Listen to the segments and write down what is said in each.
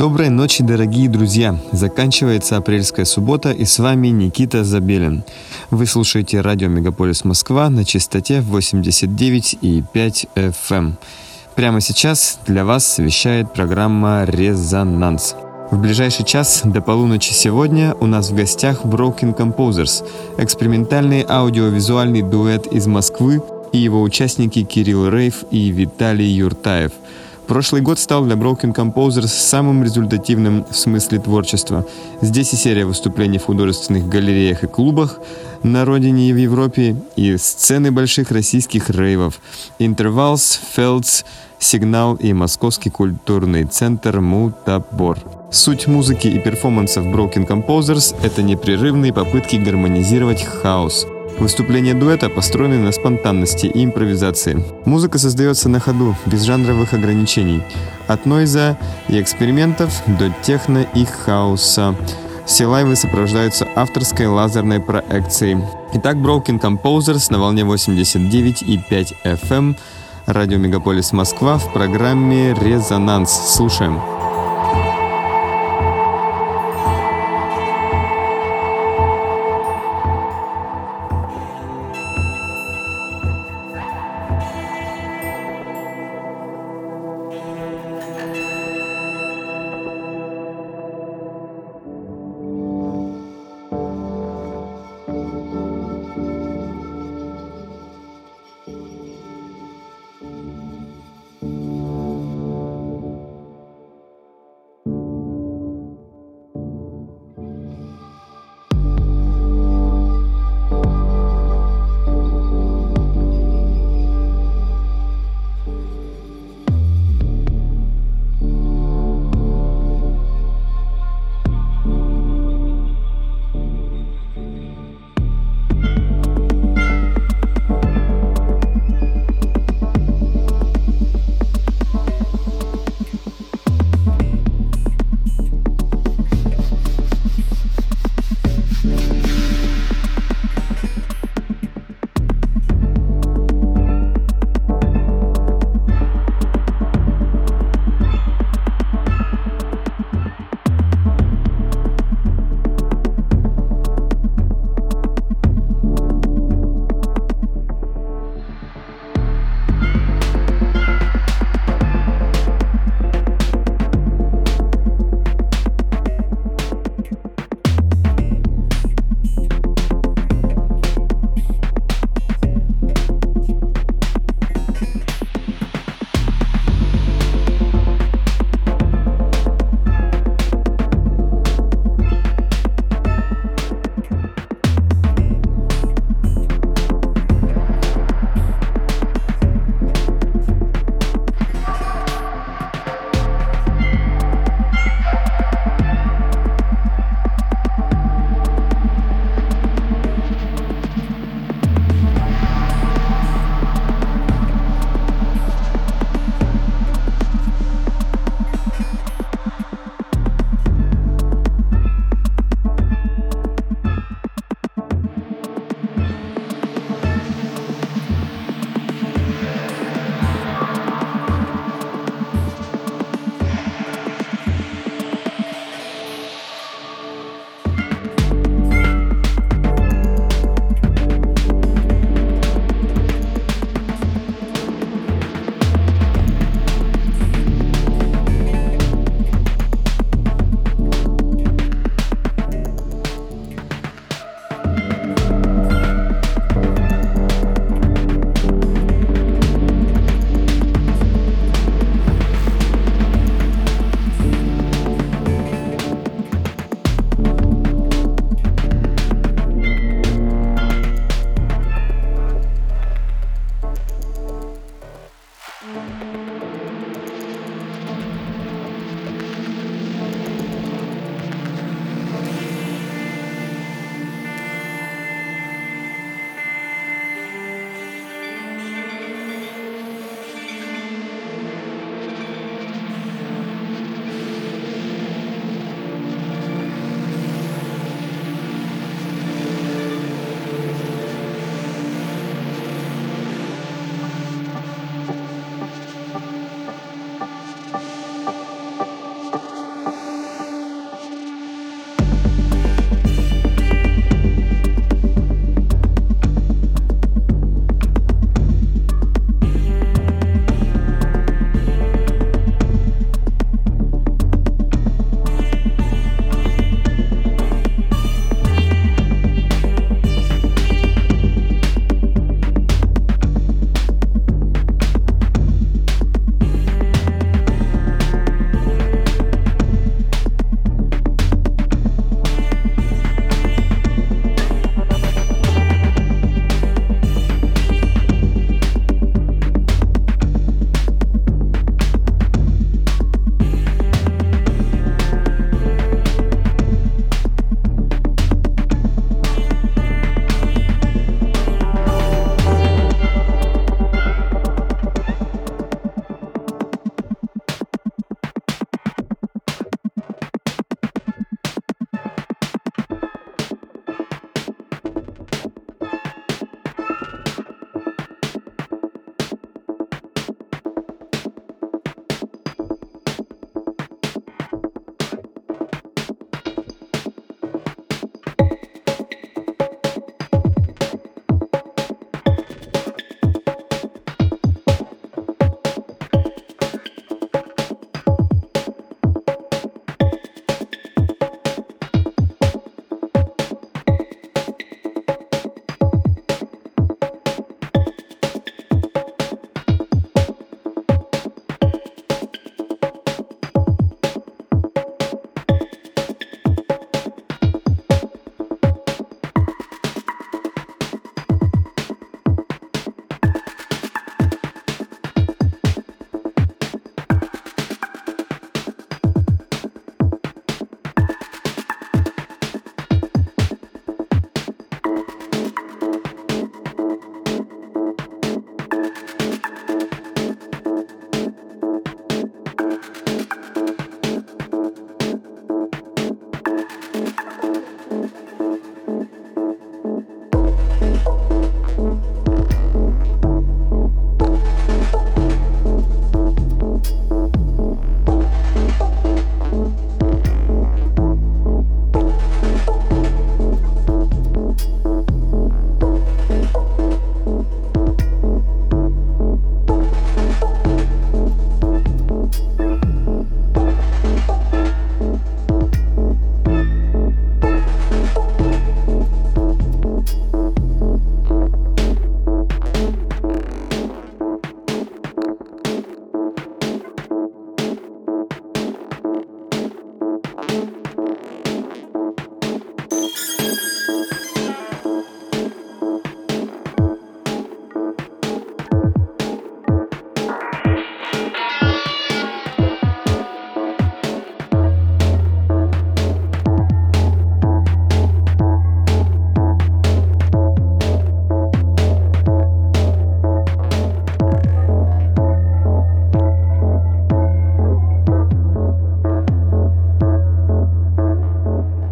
Доброй ночи, дорогие друзья! Заканчивается апрельская суббота, и с вами Никита Забелин. Вы слушаете радио Мегаполис Москва на частоте 89,5 FM. эм. Прямо сейчас для вас вещает программа «Резонанс». В ближайший час до полуночи сегодня у нас в гостях Broken Composers, экспериментальный аудиовизуальный дуэт из Москвы и его участники Кирилл Рейв и Виталий Юртаев – Прошлый год стал для Broken Composers самым результативным в смысле творчества. Здесь и серия выступлений в художественных галереях и клубах на родине и в Европе, и сцены больших российских рейвов. Интервалс, Фелдс, Сигнал и Московский культурный центр Мутабор. Суть музыки и перформансов Broken Composers — это непрерывные попытки гармонизировать хаос — Выступления дуэта построены на спонтанности и импровизации. Музыка создается на ходу, без жанровых ограничений. От нойза и экспериментов до техно и хаоса. Все лайвы сопровождаются авторской лазерной проекцией. Итак, Broken Composers на волне 89,5 FM, радио Мегаполис Москва в программе «Резонанс». Слушаем.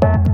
back.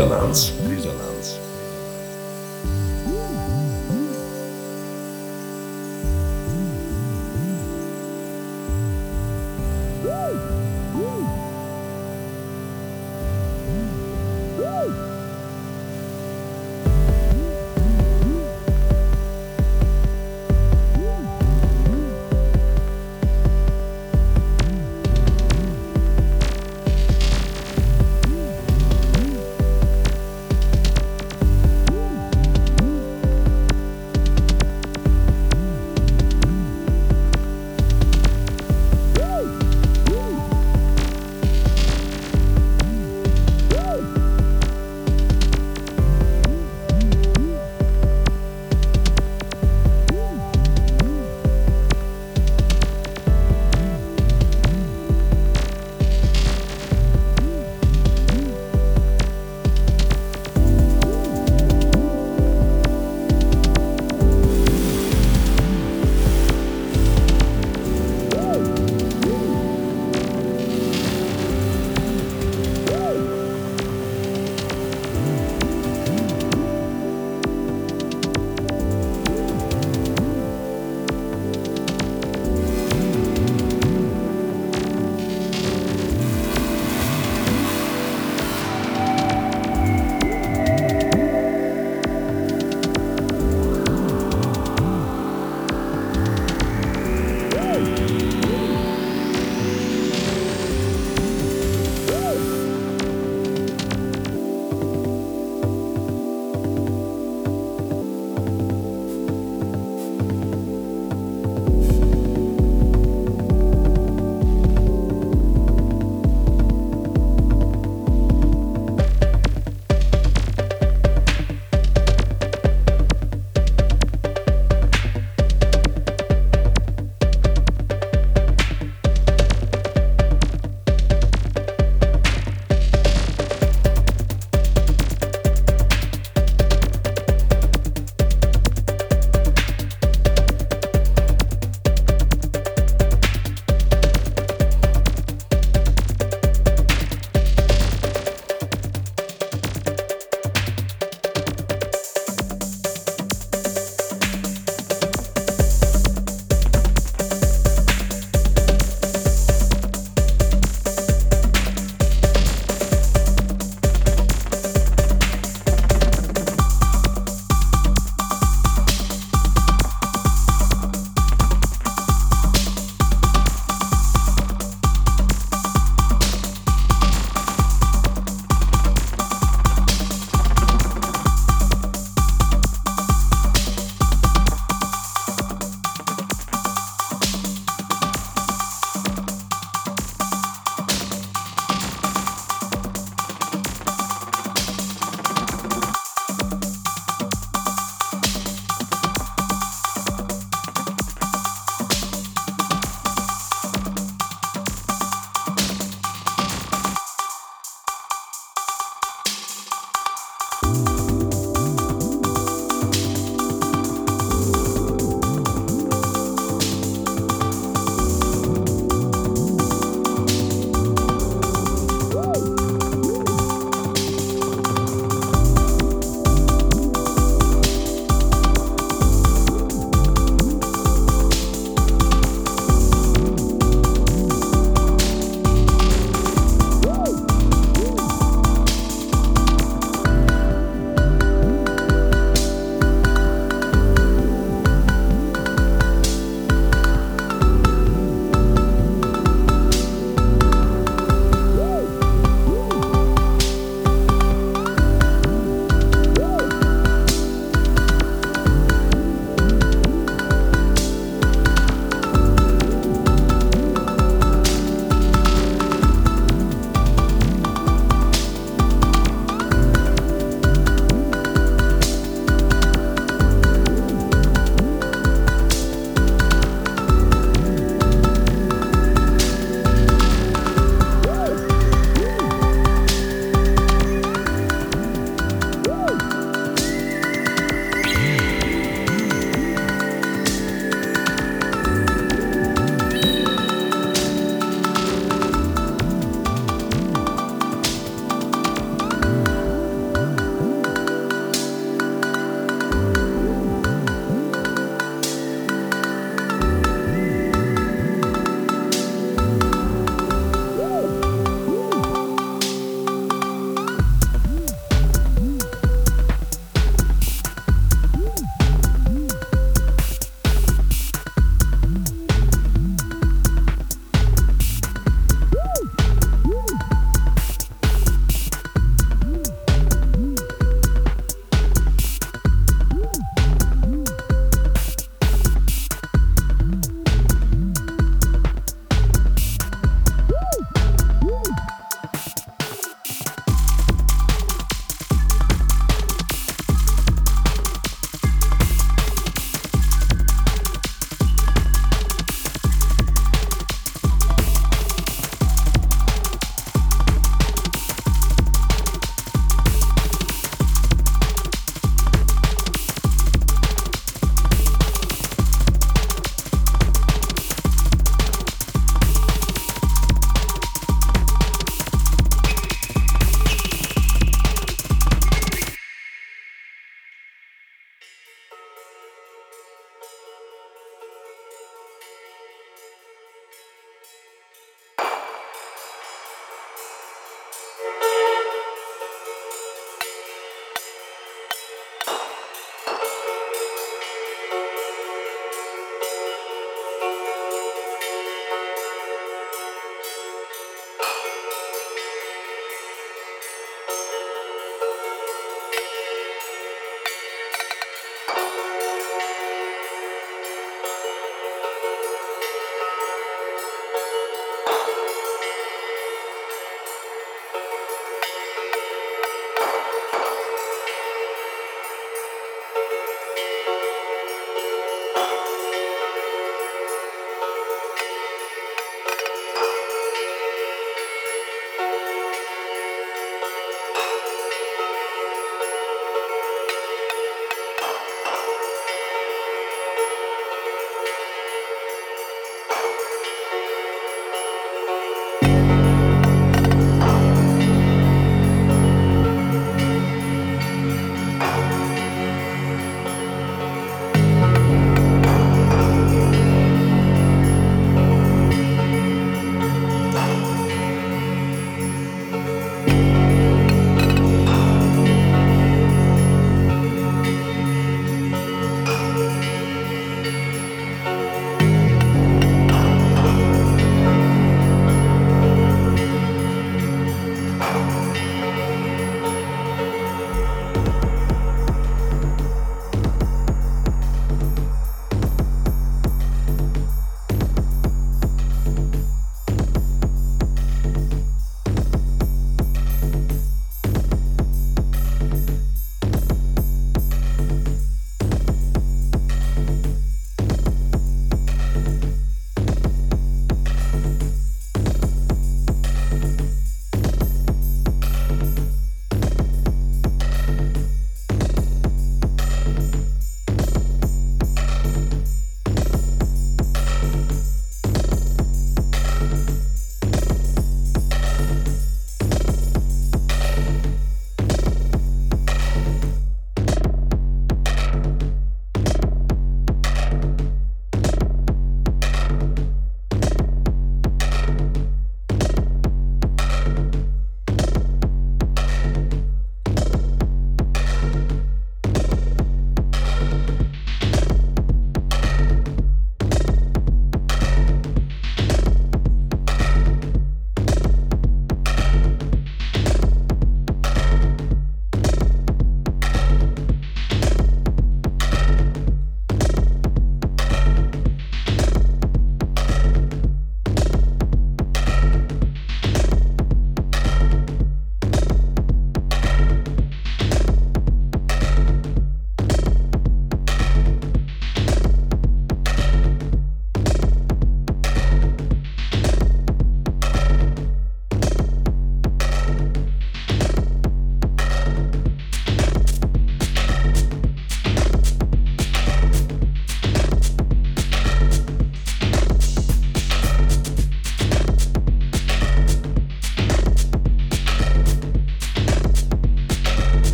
Резонанс.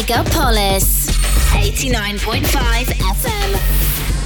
Megapolis 89.5 FM.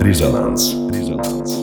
Резонанс. Резонанс.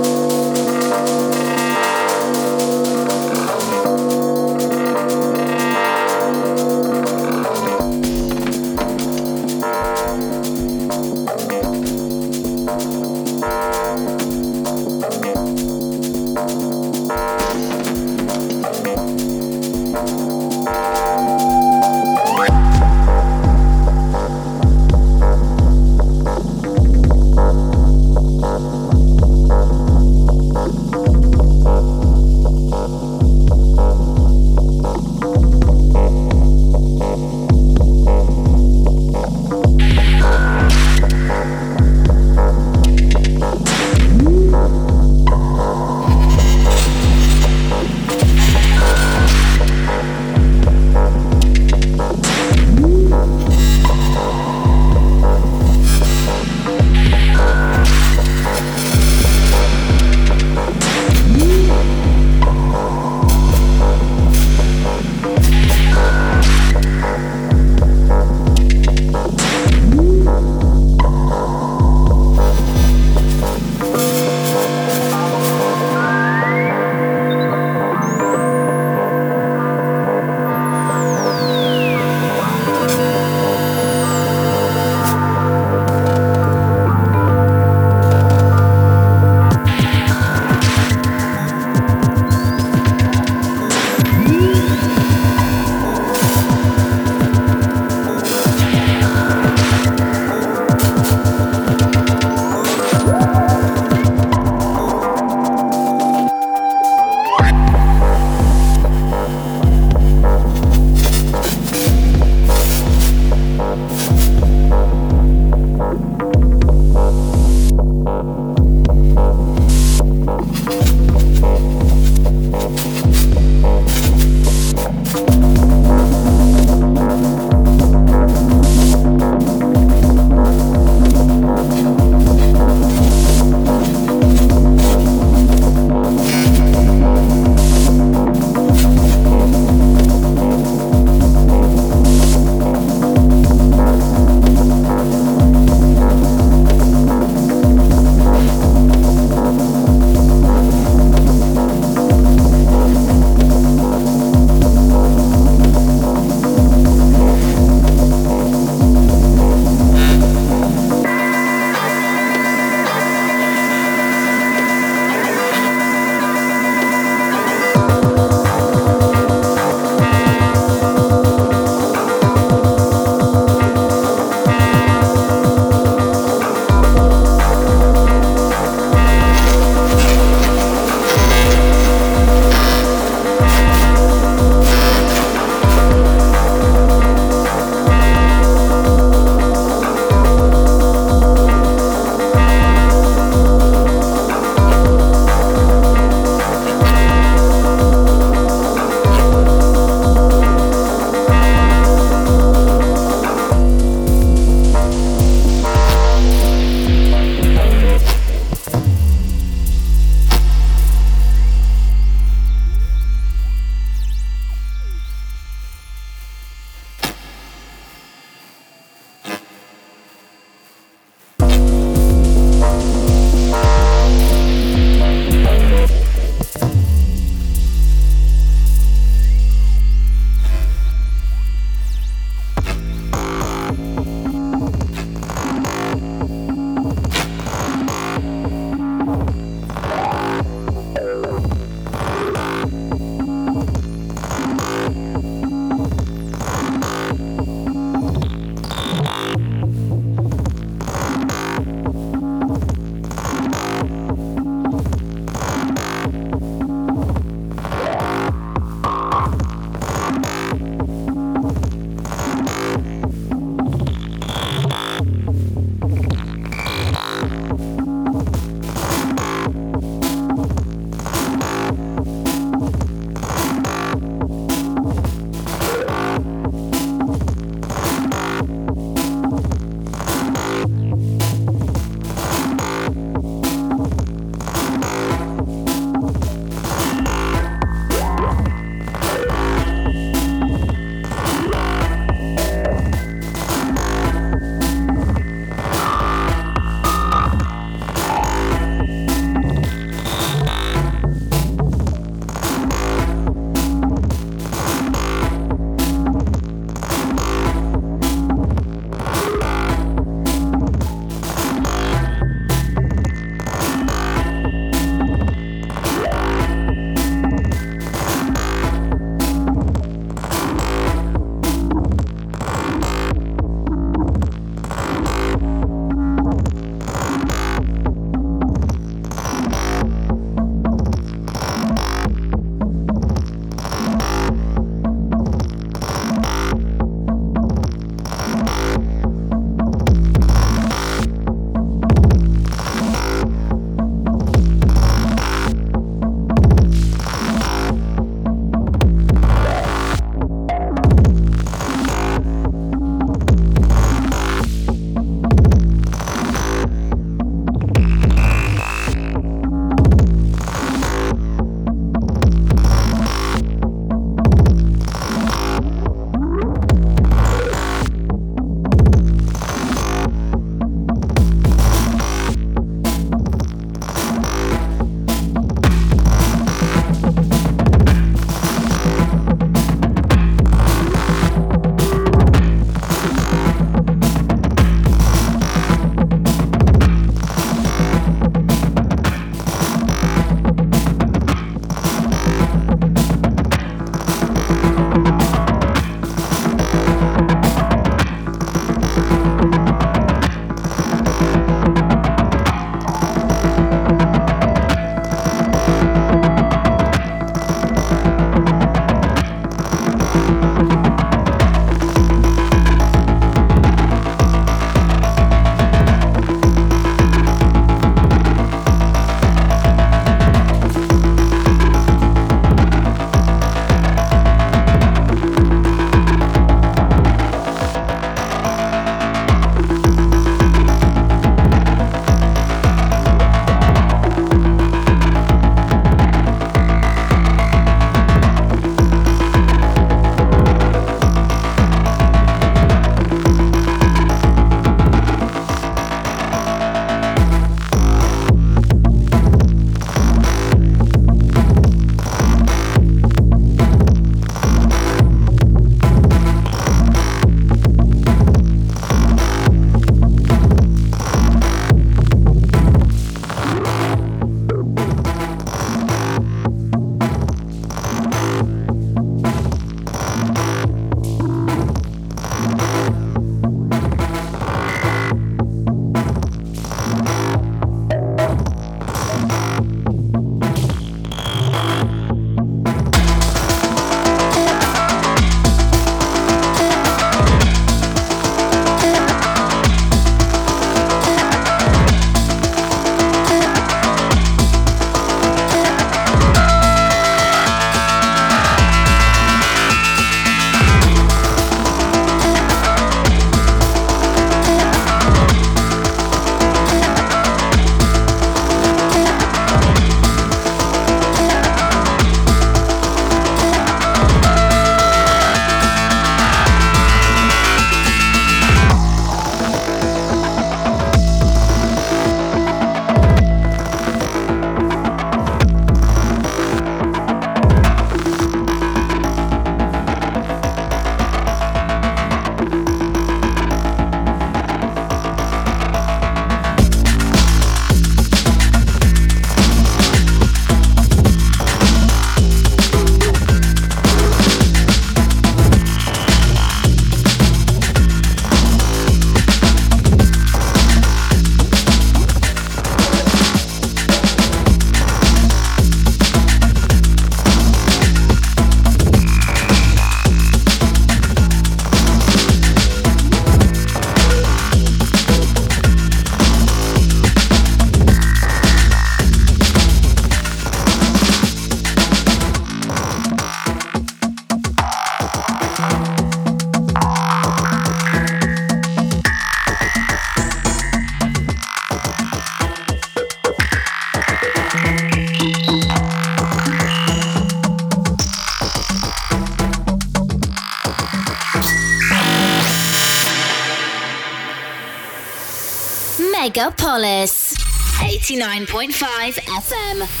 89.5 FM.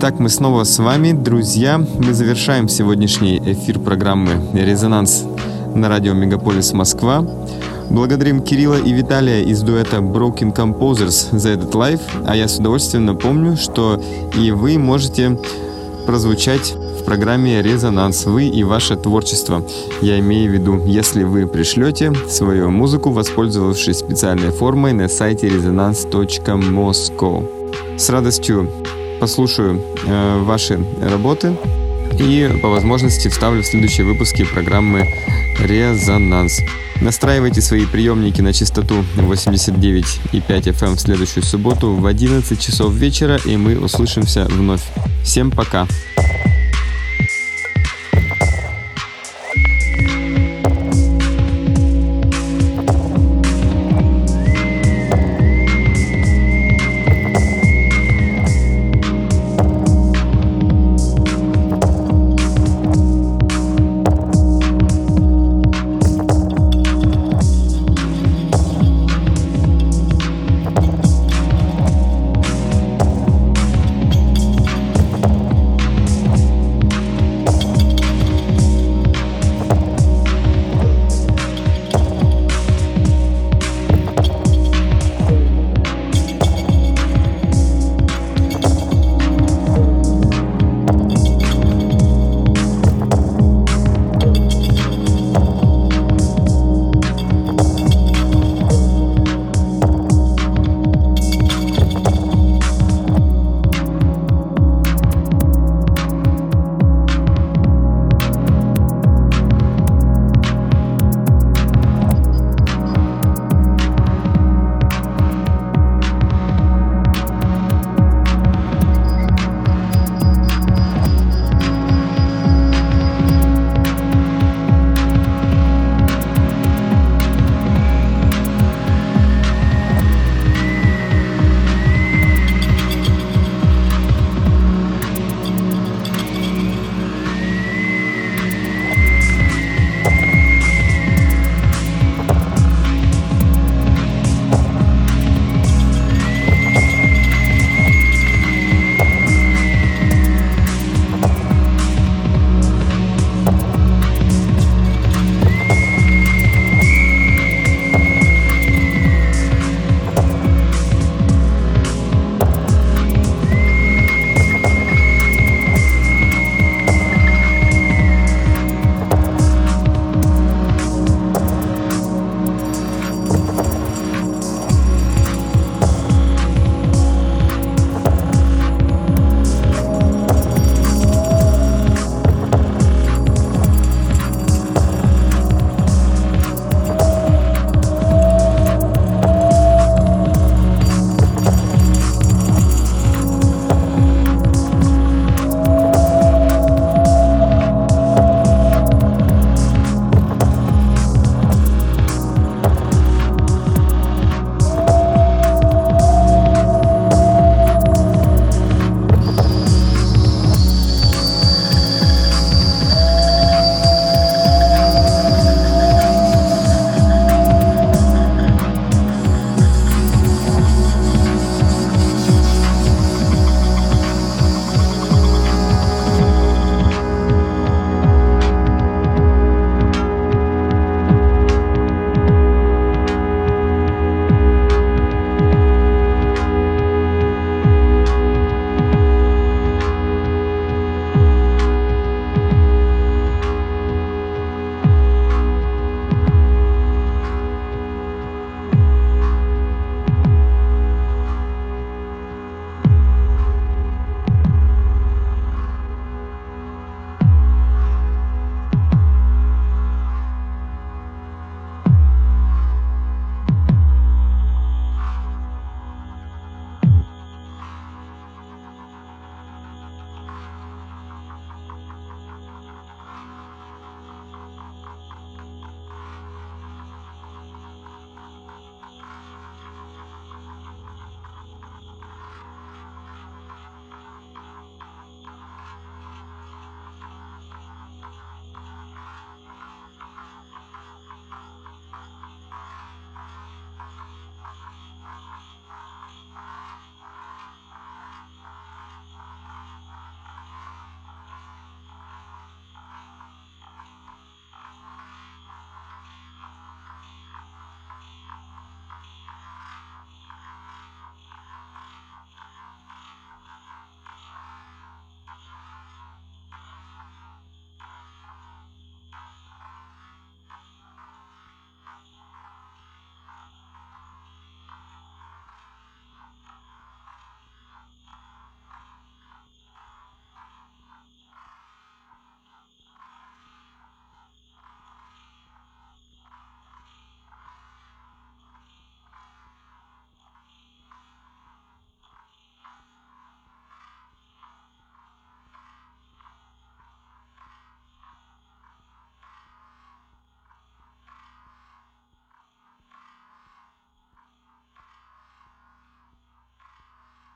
Итак, мы снова с вами, друзья. Мы завершаем сегодняшний эфир программы «Резонанс» на радио «Мегаполис Москва». Благодарим Кирилла и Виталия из дуэта Broken Composers за этот лайв, а я с удовольствием напомню, что и вы можете прозвучать в программе «Резонанс», вы и ваше творчество. Я имею в виду, если вы пришлете свою музыку, воспользовавшись специальной формой на сайте resonance.moscow. С радостью послушаю э, ваши работы и по возможности вставлю в следующие выпуски программы «Резонанс». Настраивайте свои приемники на частоту 89,5 FM эм в следующую субботу в 11 часов вечера, и мы услышимся вновь. Всем пока! Пока.